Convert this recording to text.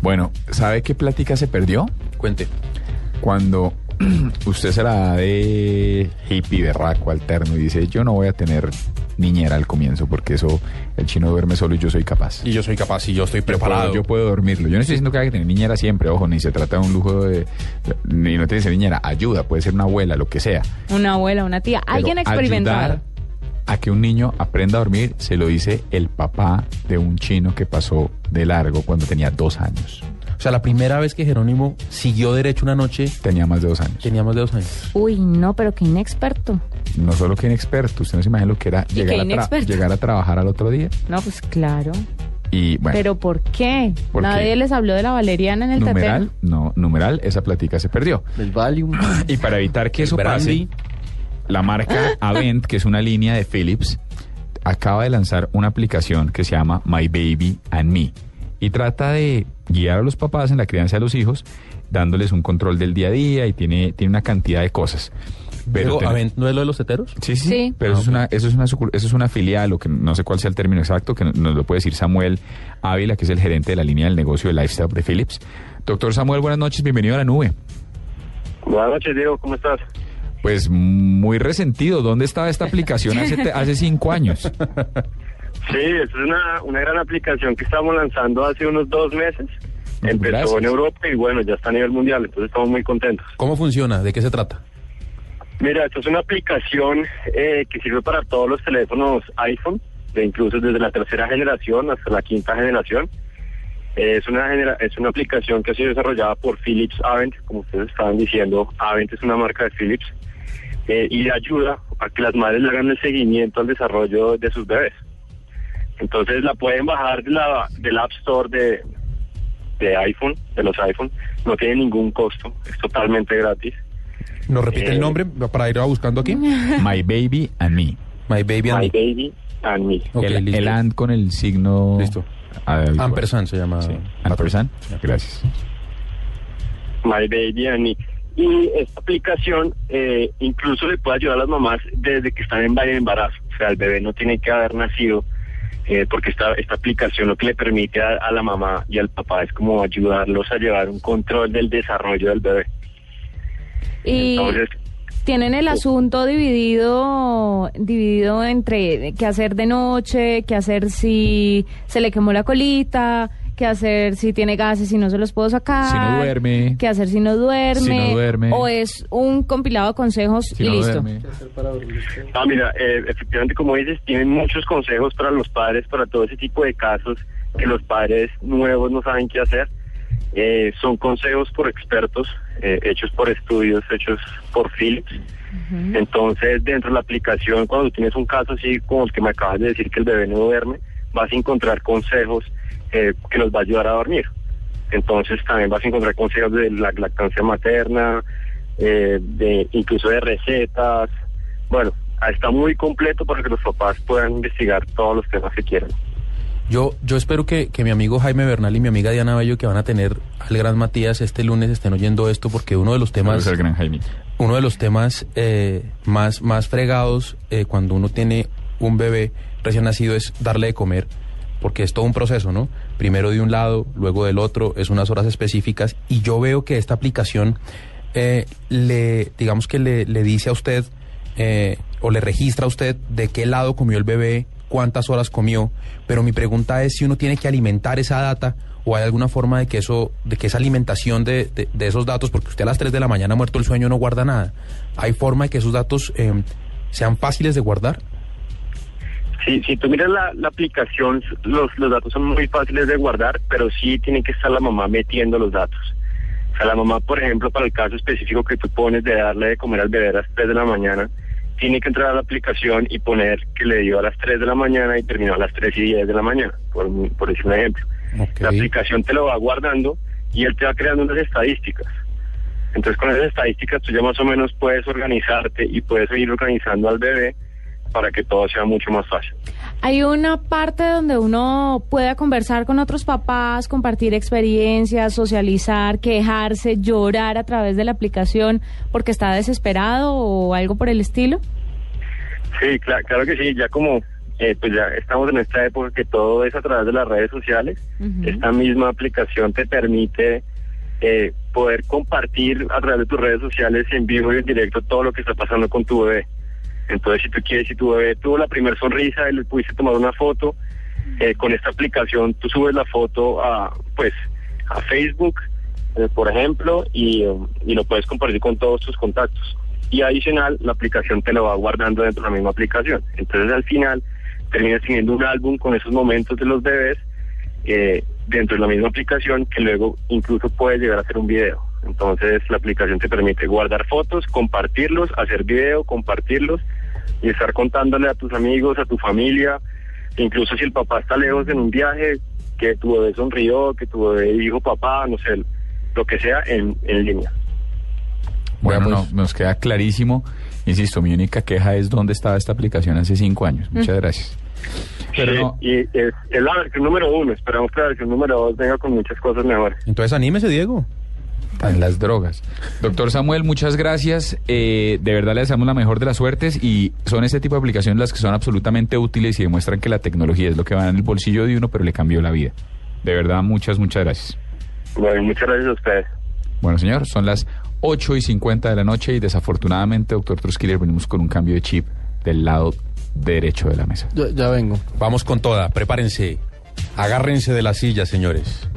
Bueno, ¿sabe qué plática se perdió? Cuente. Cuando usted se la da de hippie, berraco, alterno y dice, yo no voy a tener niñera al comienzo porque eso, el chino duerme solo y yo soy capaz. Y yo soy capaz y yo estoy Yo puedo, preparado. yo puedo dormirlo. Yo no estoy diciendo que haya que tener niñera siempre, ojo, ni se trata de un lujo de... Ni no tiene que ser niñera, ayuda, puede ser una abuela, lo que sea. Una abuela, una tía, alguien ayudar a que un niño aprenda a dormir se lo dice el papá de un chino que pasó de largo cuando tenía dos años. O sea, la primera vez que Jerónimo siguió derecho una noche, Tenía más de dos años. tenía más de dos años. Uy, no, pero qué inexperto. No solo que inexperto, usted no se imagina lo que era ¿Y llegar a, llegar trabajar al otro día. No, pues claro. Y bueno, Pero ¿por qué? ¿Por Nadie qué? les habló de la valeriana en el numeral, tetero. no, numeral, esa platica se perdió. El Valium. Y para evitar que El eso brandy. pase, la marca Avent, que es una línea de Philips, acaba de lanzar una aplicación que se llama My Baby and Me y trata de guiar a los papás en la crianza de los hijos, dándoles un control del día a día y tiene, tiene una cantidad de cosas. Pero, ten- Avent, ¿no es lo de los teteros? Sí, sí, Sí. pero eso, es una, eso, es una, sucur- eso es una filial, o que no sé cuál sea el término exacto, que nos lo puede decir Samuel Ávila, que es el gerente de la línea del negocio de Lifestyle de Philips. Doctor Samuel, buenas noches, bienvenido a la nube. Buenas noches, Diego, ¿cómo estás? Pues muy resentido, ¿dónde estaba esta aplicación hace, te- hace cinco años? Sí, es una, una gran aplicación que estamos lanzando hace unos dos meses. Empezó gracias. en Europa y bueno, ya está a nivel mundial, entonces estamos muy contentos. ¿Cómo funciona? ¿De qué se trata? Mira, esto es una aplicación eh, que sirve para todos los teléfonos iPhone, de incluso desde la tercera generación hasta la quinta generación. Eh, es, una genera- es una aplicación que ha sido desarrollada por Philips Avent, como ustedes estaban diciendo, Avent es una marca de Philips, eh, y ayuda a que las madres le hagan el seguimiento al desarrollo de sus bebés. Entonces la pueden bajar de la, del App Store de, de iPhone, de los iPhone, no tiene ningún costo, es totalmente gratis. ¿Nos repite Eh, el nombre para ir a buscando aquí? My Baby and Me. My Baby and My Me. Baby and Me. Ok, el, and con el signo... Listo. Ampersand se llama. Sí. Ampersand. Gracias. My Baby and Me. Y esta aplicación eh, incluso le puede ayudar a las mamás desde que están en embarazo. O sea, el bebé no tiene que haber nacido eh, porque esta, esta aplicación lo que le permite a, a la mamá y al papá es como ayudarlos a llevar un control del desarrollo del bebé. Y Entonces, tienen el asunto dividido dividido entre qué hacer de noche, qué hacer si se le quemó la colita, qué hacer si tiene gases y no se los puedo sacar. Si no duerme. Qué hacer si no duerme. Si no duerme. O es un compilado de consejos Si y no listo. duerme. Ah, mira, eh, efectivamente, como dices, tienen muchos consejos para los padres, para todo ese tipo de casos que los padres nuevos no saben qué hacer. Eh, son consejos por expertos, eh, hechos por estudios, hechos por Philips. Entonces, dentro de la aplicación, cuando tienes un caso así como el que me acabas de decir que el bebé no duerme, vas a encontrar consejos eh, que nos va a ayudar a dormir. Entonces, también vas a encontrar consejos de la lactancia materna, eh, de incluso de recetas. Bueno, está muy completo para que los papás puedan investigar todos los temas que quieran. Yo, yo espero que, que mi amigo Jaime Bernal y mi amiga Diana Bello, que van a tener al gran Matías este lunes, estén oyendo esto, porque uno de los temas, gran Jaime. uno de los temas eh, más, más fregados eh, cuando uno tiene un bebé recién nacido es darle de comer, porque es todo un proceso, ¿no? Primero de un lado, luego del otro, es unas horas específicas, y yo veo que esta aplicación eh, le, digamos que le, le dice a usted eh, o le registra a usted de qué lado comió el bebé, cuántas horas comió, pero mi pregunta es si uno tiene que alimentar esa data o hay alguna forma de que eso, de que esa alimentación de, de- de esos datos, porque usted a las 3 de la mañana muerto el sueño no guarda nada, hay forma de que esos datos eh, sean fáciles de guardar. Si, si tú miras la, la aplicación, los, los datos son muy fáciles de guardar, pero sí tiene que estar la mamá metiendo los datos. O sea, la mamá, por ejemplo, para el caso específico que tú pones de darle de comer al bebé a las 3 de la mañana, tiene que entrar a la aplicación y poner que le dio a las 3 de la mañana y terminó a las 3 y 10 de la mañana, por, por decir un ejemplo. La aplicación te lo va guardando y él te va creando unas estadísticas. Entonces con esas estadísticas tú ya más o menos puedes organizarte y puedes ir organizando al bebé para que todo sea mucho más fácil. Hay una parte donde uno pueda conversar con otros papás, compartir experiencias, socializar, quejarse, llorar a través de la aplicación porque está desesperado o algo por el estilo. Sí, cla- claro que sí, ya como eh, pues ya estamos en esta época que todo es a través de las redes sociales. Esta misma aplicación te permite eh, poder compartir a través de tus redes sociales en vivo y en directo todo lo que está pasando con tu bebé. Entonces, si tú quieres, si tu bebé tuvo la primera sonrisa y le pudiste tomar una foto, eh, con esta aplicación tú subes la foto a, pues, a Facebook, eh, por ejemplo, y, y lo puedes compartir con todos tus contactos. Y adicional, la aplicación te lo va guardando dentro de la misma aplicación. Entonces, al final, terminas teniendo un álbum con esos momentos de los bebés eh, dentro de la misma aplicación que luego incluso puedes llegar a hacer un video. Entonces, la aplicación te permite guardar fotos, compartirlos, hacer video, compartirlos y estar contándole a tus amigos, a tu familia, incluso si el papá está lejos en un viaje, que tu bebé sonrió, que tu bebé dijo papá, no sé, lo que sea en, en línea. Bueno, Bueno, no, nos queda clarísimo. Insisto, mi única queja es dónde estaba esta aplicación hace cinco años. Muchas gracias. Pero Sí, no, Y es, es la versión número uno, esperamos que la versión número dos venga con muchas cosas mejores. Entonces anímese, Diego. En las drogas. Doctor Samuel, muchas gracias. Eh, de verdad le deseamos la mejor de las suertes y son ese tipo de aplicaciones las que son absolutamente útiles y demuestran que la tecnología es lo que va en el bolsillo de uno, pero le cambió la vida. De verdad, muchas, muchas gracias. Bueno, muchas gracias a ustedes. Bueno, señor, son las 8 y 50 de la noche y desafortunadamente, doctor Trusquiller, venimos con un cambio de chip del lado derecho de la mesa. Ya, ya vengo. Vamos con toda, prepárense. Agárrense de la silla, señores.